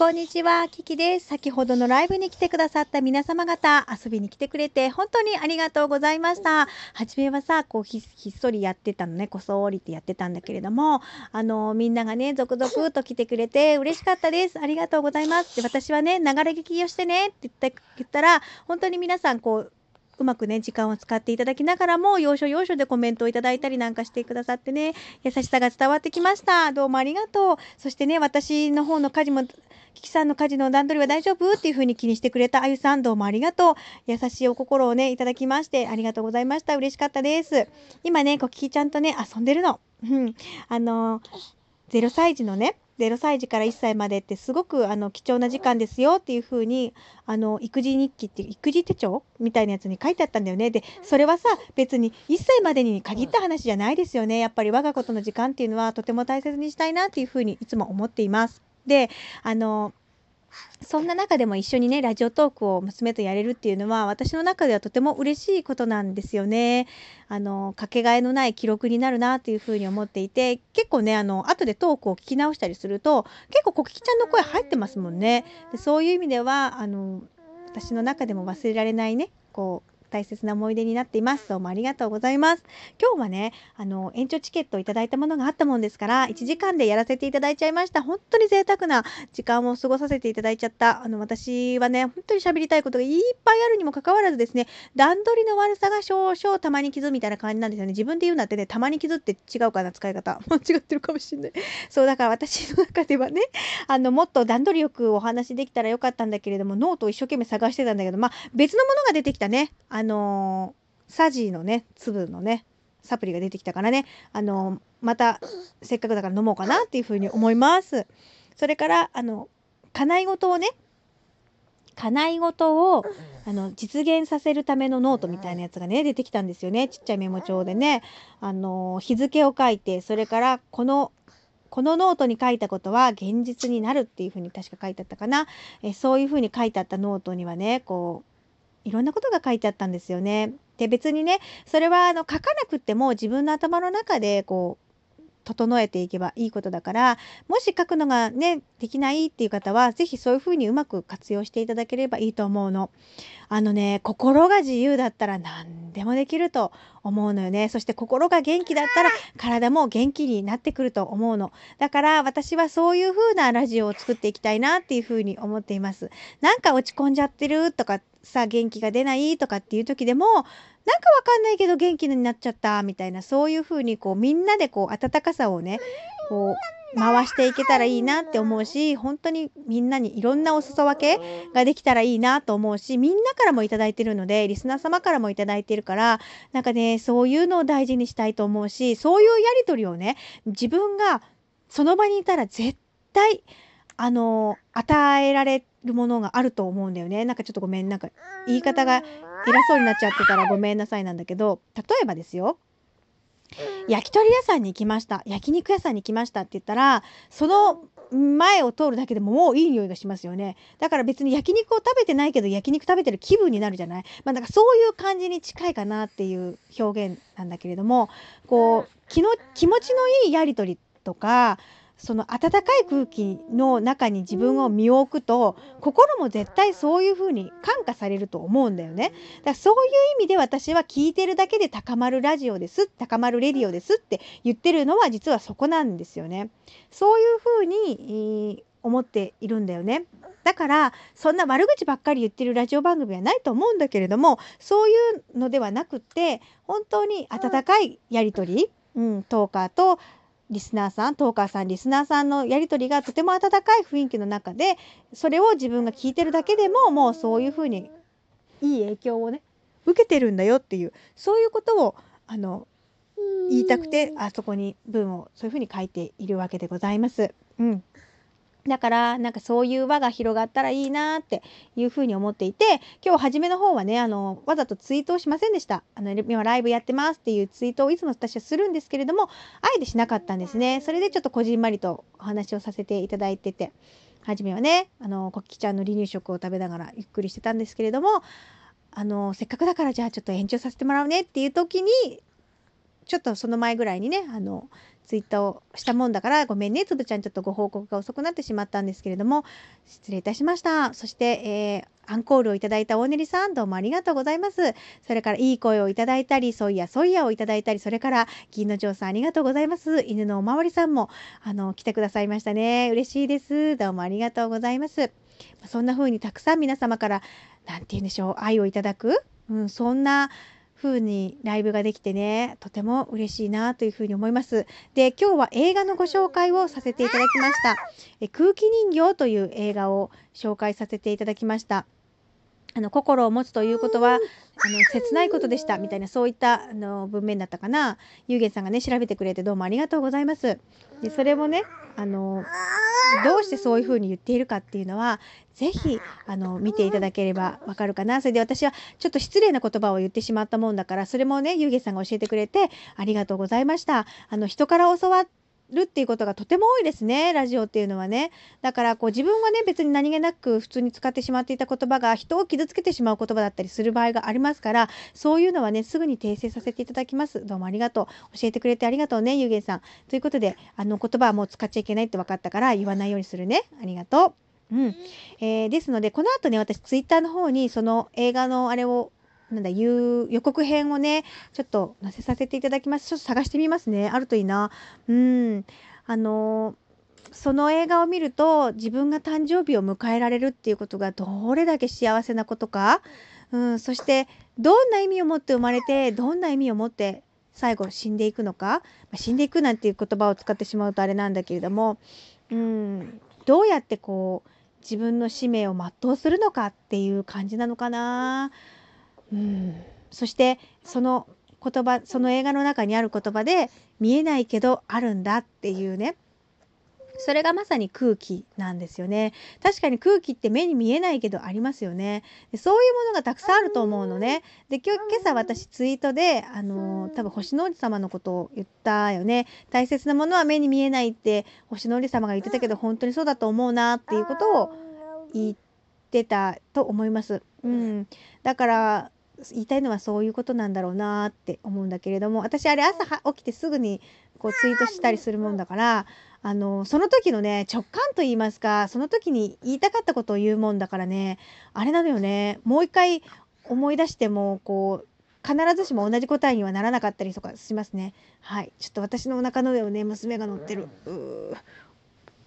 こんにちは、キキです。先ほどのライブに来てくださった皆様方、遊びに来てくれて本当にありがとうございました。初めはさ、こうひっそりやってたのね、こそりってやってたんだけれども、あの、みんながね、続々と来てくれて嬉しかったです。ありがとうございます。で、私はね、流れ聞きをしてねって言ったら、本当に皆さん、こう、うまくね、時間を使っていただきながらも、要所要所でコメントをいただいたりなんかしてくださってね、優しさが伝わってきました。どうもありがとう。そしてね、私の方の家事もキキさんの家事の段取りは大丈夫っていう風に気にしてくれたあゆさん、どうもありがとう。優しいお心をね、いただきまして、ありがとうございました。嬉しかったです。今ね、こキキちゃんとね、遊んでるの。うん。あの0歳児のね、0歳児から1歳までってすごくあの貴重な時間ですよっていうふうにあの育児日記っていう育児手帳みたいなやつに書いてあったんだよね。でそれはさ別に1歳までに限った話じゃないですよね。やっぱり我が子との時間っていうのはとても大切にしたいなっていうふうにいつも思っています。であのそんな中でも一緒にねラジオトークを娘とやれるっていうのは私の中ではとても嬉しいことなんですよね。あのかけがえのない記録になるなというふうに思っていて結構ねあの後でトークを聞き直したりすると結構コキキちゃんの声入ってますもんね。でそういう意味ではあの私の中でも忘れられないねこう大切な思い出になっています。どうもありがとうございます。今日はね、あの、延長チケットをいただいたものがあったもんですから、1時間でやらせていただいちゃいました。本当に贅沢な時間を過ごさせていただいちゃった。あの、私はね、本当に喋りたいことがいっぱいあるにもかかわらずですね、段取りの悪さが少々たまに傷みたいな感じなんですよね。自分で言うんだってね、たまに傷って違うかな、使い方。間違ってるかもしんない。そう、だから私の中ではね、あの、もっと段取りよくお話できたらよかったんだけれども、ノートを一生懸命探してたんだけど、まあ、別のものが出てきたね。ああのーサジのね粒のねサプリが出てきたからねあのまたせっかくだから飲もうかなっていうふうに思います。それからあの叶い事をね叶い事をあの実現させるためのノートみたいなやつがね出てきたんですよね。ちっちゃいメモ帳でね。あの日付を書いてそれからこのこのノートに書いたことは現実になるっていうふうに確か書いてあったかな。えそういうふうに書いてあったノートにはねこういろんなことが書いてあったんですよね。で別にねそれはあの書かなくても自分の頭の中でこう整えていけばいいことだからもし書くのがねできないっていう方は是非そういうふうにうまく活用していただければいいと思うの。あのね心が自由だったら何でもできると思うのよね。そして心が元気だったら体も元気になってくると思うの。だから私はそういう風なラジオを作っていきたいなっていう風に思っています。なんか落ち込んじゃってるとかさ元気が出ないとかっていう時でもなんかわかんないけど元気になっちゃったみたいなそういう風にこうみんなでこう温かさをねこう回していけたらいいなって思うし本当にみんなにいろんなお裾分けができたらいいなと思うしみんなからも頂いてるのでリスナー様からも頂いてるからなんかねそういうのを大事にしたいと思うしそういうやり取りをね自分がその場にいたら絶対あの与えられるものがあると思うんだよね。なんかちょっとごめんなんか言い方が偉そうになっちゃってたらごめんなさいなんだけど例えばですよ。焼き鳥屋さんに行きました。焼肉屋さんに来ましたって言ったらその前を通るだけでももういい匂いがしますよね。だから別に焼肉を食べてないけど焼肉食べてる気分になるじゃない？まあだからそういう感じに近いかなっていう表現なんだけれどもこう気の気持ちのいいやり取りとかその温かい空気の中に自分を身を置くと心も絶対そういうふうに感化されると思うんだよね。だからそういう意味で私は聞いてるだけで高まるラジオです高まるレディオですって言ってるのは実はそこなんですよね。そういうふうに、思っているんだよね。だからそんな悪口ばっかり言ってるラジオ番組はないと思うんだけれどもそういうのではなくって本当に温かいやり取り、うん、トーカーとリスナーさんトーカーさんリスナーさんのやり取りがとても温かい雰囲気の中でそれを自分が聞いてるだけでももうそういうふうにいい影響をね受けてるんだよっていうそういうことをあの言いたくてあそこに文をそういうふうに書いているわけでございます。うんだからなんかそういう輪が広がったらいいなっていうふうに思っていて今日初めの方はねあのわざとツイートをしませんでした。あの今ライブやってますっていうツイートをいつも私はするんですけれどもあえてしなかったんですね。それでちょっとこじんまりとお話をさせていただいてて初めはねあのコッキちゃんの離乳食を食べながらゆっくりしてたんですけれどもあのせっかくだからじゃあちょっと延長させてもらうねっていう時にちょっとその前ぐらいにねあのツイッターをしたもんだからごめんね。つぶちゃんちょっとご報告が遅くなってしまったんですけれども。失礼いたしました。そして、えー、アンコールをいただいた大練さんどうもありがとうございます。それからいい声をいただいたりそういやそういやをいただいたりそれから銀の城さんありがとうございます。犬のおまわりさんもあの来てくださいましたね。嬉しいです。どうもありがとうございます。そんな風にたくさん皆様から何て言うんでしょう愛をいただく、うん、そんな風にライブができてねとても嬉しいなというふうに思います。で今日は映画のご紹介をさせていただきました。え空気人形という映画を紹介させていただきました。あの心を持つということはあの切ないことでしたみたいなそういったあの文面だったかな。ゆうげさんがね調べてくれてどうもありがとうございます。でそれもねあのどうしてそういうふうに言っているかっていうのは是非あの見ていただければわかるかな。それで私はちょっと失礼な言葉を言ってしまったもんだからそれもねゆうげさんが教えてくれてありがとうございました。あの人から教わっるっていうことがとても多いですねラジオっていうのはね。だからこう自分はね別に何気なく普通に使ってしまっていた言葉が人を傷つけてしまう言葉だったりする場合がありますからそういうのはねすぐに訂正させていただきます。どうもありがとう。教えてくれてありがとうねゆげんさん。ということであの言葉はもう使っちゃいけないって分かったから言わないようにするね。ありがとう。うん。えー、ですのでこの後ね私ツイッターの方にその映画のあれをなんだ予告編をねちょっと載せさせていただきます。ちょっと探してみますね。あるといいな。うん。あのその映画を見ると自分が誕生日を迎えられるっていうことがどれだけ幸せなことか、うん、そしてどんな意味を持って生まれてどんな意味を持って最後死んでいくのか、まあ、死んでいくなんていう言葉を使ってしまうとあれなんだけれども、うん、どうやってこう自分の使命を全うするのかっていう感じなのかな。うん、そしてその言葉その映画の中にある言葉で見えないけどあるんだっていうね。それがまさに空気なんですよね。確かに空気って目に見えないけどありますよね。でそういうものがたくさんあると思うのね。で今日今朝私ツイートであの多分星の王子様のことを言ったよね。大切なものは目に見えないって星の王子様が言ってたけど本当にそうだと思うなっていうことを言ってたと思います。うん、だから言いたいのはそういうことなんだろうなって思うんだけれども私あれ朝起きてすぐにこうツイートしたりするもんだからあのその時のね直感と言いますかその時に言いたかったことを言うもんだからねあれなのよね。もう一回思い出してもこう必ずしも同じ答えにはならなかったりとかしますね。はい。ちょっと私のお腹の上をね娘が乗ってる。う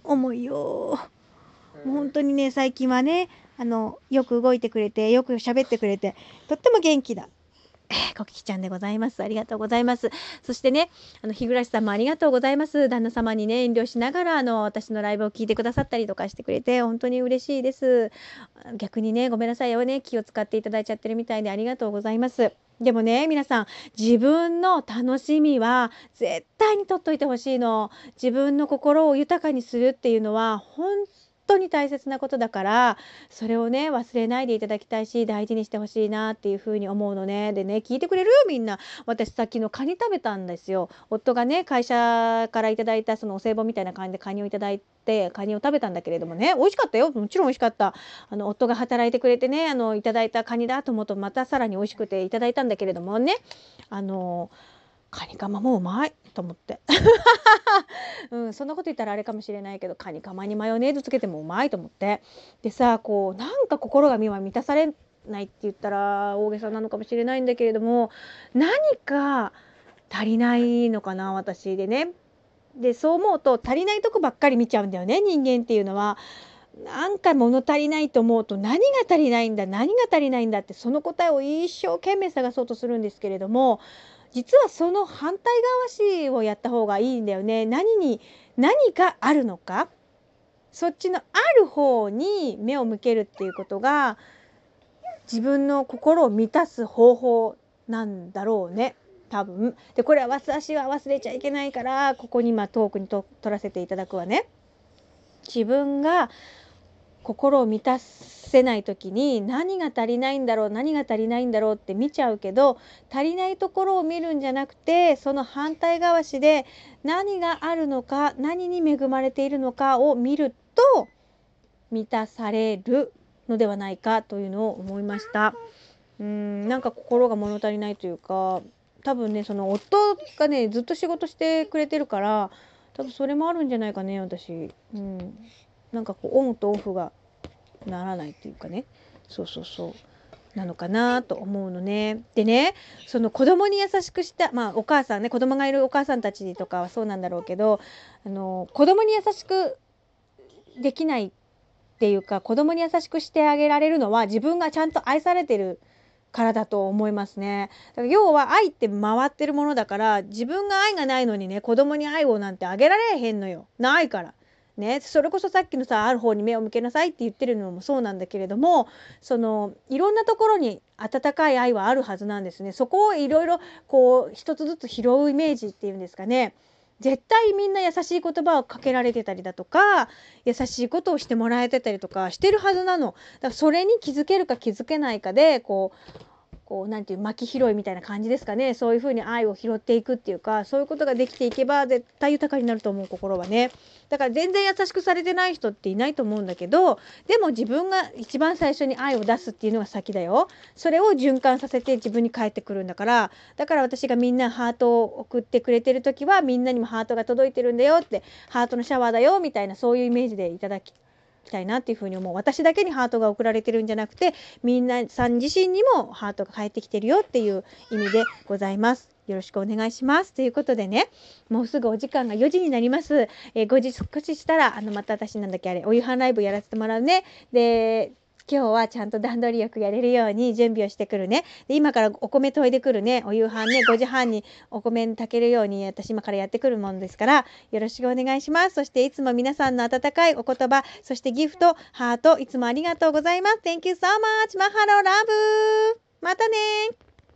重いよもう本当にね最近はねあのよく動いてくれてよく喋ってくれてとっても元気だ。コキちゃんでございます。ありがとうございます。そしてね、あの日暮さんもありがとうございます。旦那様にね遠慮しながらあの私のライブを聞いてくださったりとかしてくれて本当に嬉しいです。逆にねごめんなさいよね気を使っていただいちゃってるみたいでありがとうございます。でもね皆さん自分の楽しみは絶対に取っといてほしいの。自分の心を豊かにするっていうのは本当に大切なことだからそれをね忘れないでいただきたいし大事にしてほしいなっていうふうに思うのね。でね聞いてくれる？みんな。私さっきのカニ食べたんですよ。夫がね会社からいただいたそのお歳暮みたいな感じでカニをいただいてカニを食べたんだけれどもね美味しかったよ。もちろん美味しかった。あの夫が働いてくれてねあのいただいたカニだと思うとまたさらに美味しくていただいたんだけれどもね。あのカニカマもうまいと思って、うん、そんなこと言ったらあれかもしれないけどカニカマにマヨネーズつけてもうまいと思ってでさこうなんか心が満たされないって言ったら大げさなのかもしれないんだけれども何か足りないのかな私でね。でそう思うと足りないとこばっかり見ちゃうんだよね人間っていうのは。なんか物足りないと思うと何が足りないんだ何が足りないんだってその答えを一生懸命探そうとするんですけれども実はその反対側しをやった方がいいんだよね。何に何があるのかそっちのある方に目を向けるっていうことが自分の心を満たす方法なんだろうね多分。でこれは私は忘れちゃいけないからここに今トークにと取らせていただくわね。自分が心を満たせない時に何が足りないんだろう何が足りないんだろうって見ちゃうけど足りないところを見るんじゃなくてその反対側しで何があるのか何に恵まれているのかを見ると満たされるのではないかというのを思いました。うんなんか心が物足りないというか多分ねその夫がねずっと仕事してくれてるから多分それもあるんじゃないかね私。うん、なんかこうオンとオフがならないっていうかねそうそうそうなのかなと思うのね。でねその子供に優しくしたまあお母さんね子供がいるお母さんたちとかはそうなんだろうけどあの子供に優しくできないっていうか子供に優しくしてあげられるのは自分がちゃんと愛されてるからだと思いますね。だから要は愛って回ってるものだから自分が愛がないのにね子供に愛をなんてあげられへんのよ。ないから。ね、それこそさっきのさある方に目を向けなさいって言ってるのもそうなんだけれどもそのいろんなところに温かい愛はあるはずなんですね。そこをいろいろこう一つずつ拾うイメージっていうんですかね。絶対みんな優しい言葉をかけられてたりだとか優しいことをしてもらえてたりとかしてるはずなの。だからそれに気づけるか気づけないかでこうこうなんていう巻き拾いみたいな感じですかね。そういうふうに愛を拾っていくっていうかそういうことができていけば絶対豊かになると思う心はね。だから全然優しくされてない人っていないと思うんだけどでも自分が一番最初に愛を出すっていうのが先だよ。それを循環させて自分に返ってくるんだから。だから私がみんなハートを送ってくれてる時はみんなにもハートが届いてるんだよってハートのシャワーだよみたいなそういうイメージでいただきたいなっていうふうに思う私だけにハートが送られてるんじゃなくてみんなさん自身にもハートが返ってきてるよっていう意味でございます。よろしくお願いします。ということでね、もうすぐお時間が4時になります。えー5時少ししたら、あの、また私なんだっけ、あれ、お夕飯ライブやらせてもらうね。で、今日はちゃんと段取りよくやれるように準備をしてくるね。で、今からお米研いでくるね。お夕飯ね、5時半にお米炊けるように私今からやってくるもんですから、よろしくお願いします。そしていつも皆さんの温かいお言葉、そしてギフト、ハート、いつもありがとうございます。Thank you so much! マハロラブまたね